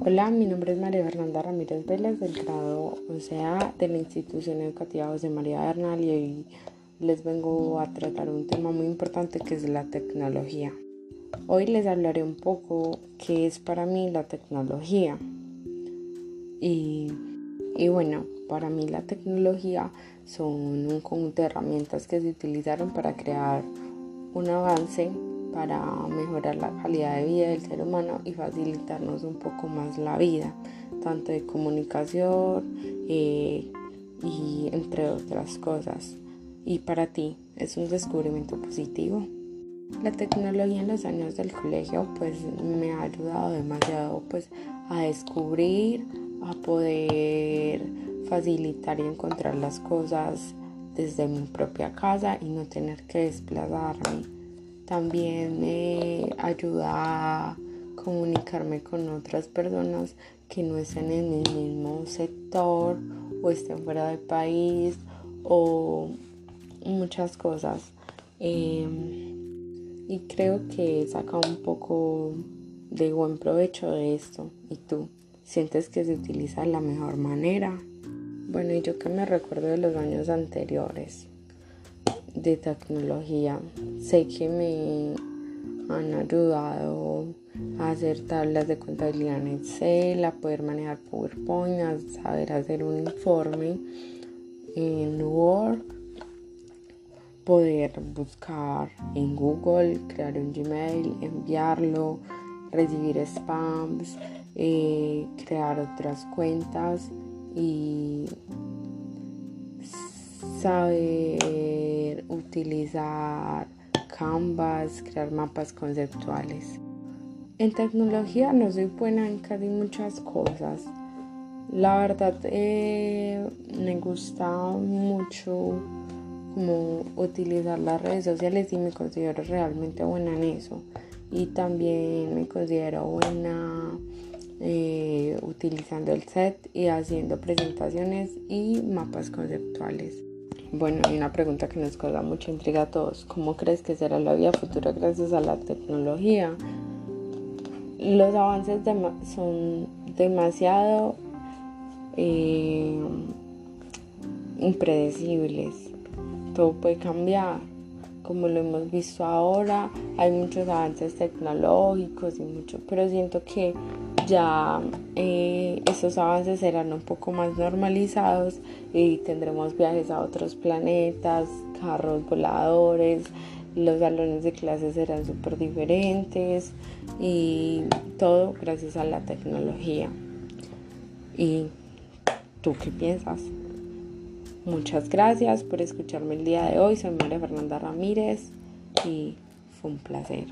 Hola, mi nombre es María Fernanda Ramírez Vélez del grado o sea de la institución educativa José María Bernal y hoy les vengo a tratar un tema muy importante que es la tecnología. Hoy les hablaré un poco qué es para mí la tecnología. Y, y bueno, para mí la tecnología son un conjunto de herramientas que se utilizaron para crear un avance para mejorar la calidad de vida del ser humano y facilitarnos un poco más la vida, tanto de comunicación eh, y entre otras cosas. Y para ti, ¿es un descubrimiento positivo? La tecnología en los años del colegio pues me ha ayudado demasiado pues a descubrir, a poder facilitar y encontrar las cosas desde mi propia casa y no tener que desplazarme también me ayuda a comunicarme con otras personas que no estén en el mismo sector o estén fuera del país o muchas cosas. Em, y creo que saca un poco de buen provecho de esto. ¿Y tú? ¿Sientes que se utiliza de la mejor manera? Bueno, y yo que me recuerdo de los años anteriores de tecnología. Sé que me han ayudado a hacer tablas de contabilidad en Excel, a poder manejar PowerPoint, a saber hacer un informe en Word, poder buscar en Google, crear un Gmail, enviarlo, recibir spams, eh, crear otras cuentas y saber utilizar Canvas, crear mapas conceptuales. En tecnología no soy buena en casi muchas cosas. La verdad eh, me gusta mucho como utilizar las redes sociales y me considero realmente buena en eso. Y también me considero buena eh, utilizando el set y haciendo presentaciones y mapas conceptuales. Bueno, hay una pregunta que nos causa mucha intriga a todos. ¿Cómo crees que será la vida futura gracias a la tecnología? Los avances son demasiado eh, impredecibles. Todo puede cambiar. Como lo hemos visto ahora, hay muchos avances tecnológicos y mucho, pero siento que ya eh, estos avances serán un poco más normalizados y tendremos viajes a otros planetas, carros voladores, los salones de clases serán súper diferentes y todo gracias a la tecnología. ¿Y tú qué piensas? Muchas gracias por escucharme el día de hoy. Soy María Fernanda Ramírez y fue un placer.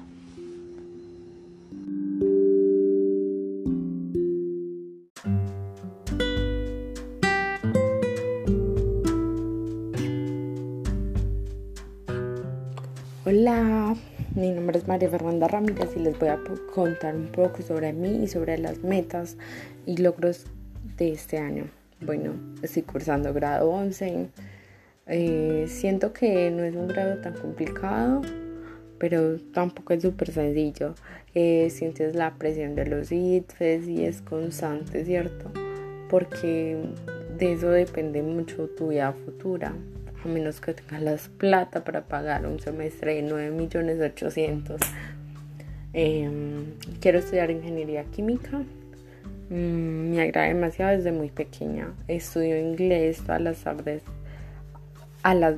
Hola, mi nombre es María Fernanda Ramírez y les voy a contar un poco sobre mí y sobre las metas y logros de este año. Bueno, estoy cursando grado 11. Eh, siento que no es un grado tan complicado, pero tampoco es súper sencillo. Eh, sientes la presión de los ITFES y es constante, ¿cierto? Porque de eso depende mucho tu vida futura a menos que tengas las plata para pagar un semestre de 9 millones 800. Em, quiero estudiar ingeniería química. Mm, me agrada demasiado desde muy pequeña. Estudio inglés todas las tardes a las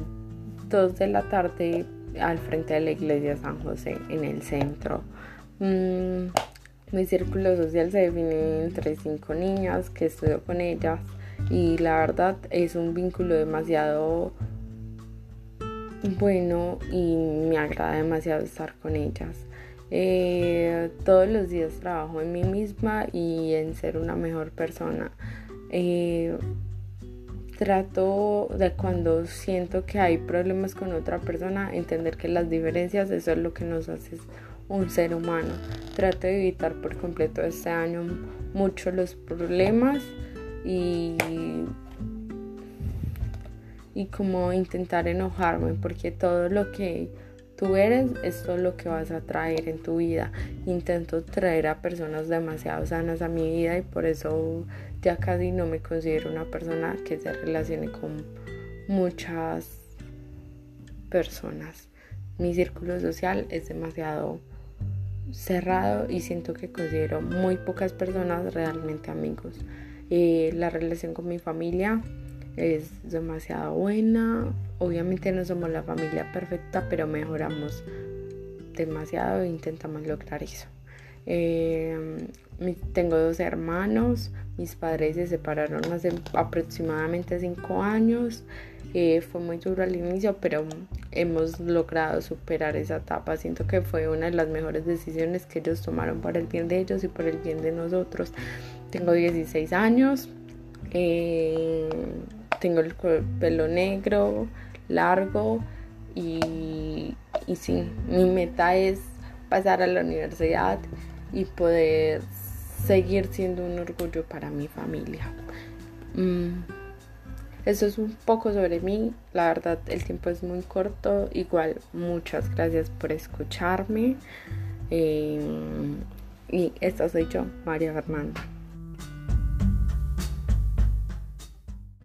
2 de la tarde al frente de la iglesia San José en el centro. Mm, mi círculo social se define entre cinco niñas que estudio con ellas y la verdad es un vínculo demasiado bueno y me agrada demasiado estar con ellas. Eh, todos los días trabajo en mí misma y en ser una mejor persona. Eh, trato de cuando siento que hay problemas con otra persona, entender que las diferencias, eso es lo que nos hace un ser humano. Trato de evitar por completo este año mucho los problemas y y como intentar enojarme porque todo lo que tú eres, es todo lo que vas a traer en tu vida. Intento traer a personas demasiado sanas a mi vida y por eso ya casi no me considero una persona que se relacione con muchas personas. Mi círculo social es demasiado cerrado y siento que considero muy pocas personas realmente amigos. Eh, la relación con mi familia es demasiado buena. Obviamente no somos la familia perfecta, pero mejoramos demasiado e intentamos lograr eso. Eh, tengo dos hermanos, mis padres se separaron hace aproximadamente cinco años. Eh, fue muy duro al inicio, pero hemos logrado superar esa etapa. Siento que fue una de las mejores decisiones que ellos tomaron para el bien de ellos y por el bien de nosotros. Tengo 16 años, eh, tengo el pelo negro, largo y, y sí, mi meta es pasar a la universidad y poder seguir siendo un orgullo para mi familia. Mm, eso es un poco sobre mí. La verdad, el tiempo es muy corto. Igual, muchas gracias por escucharme. Eh, y esta soy yo, María Fernanda.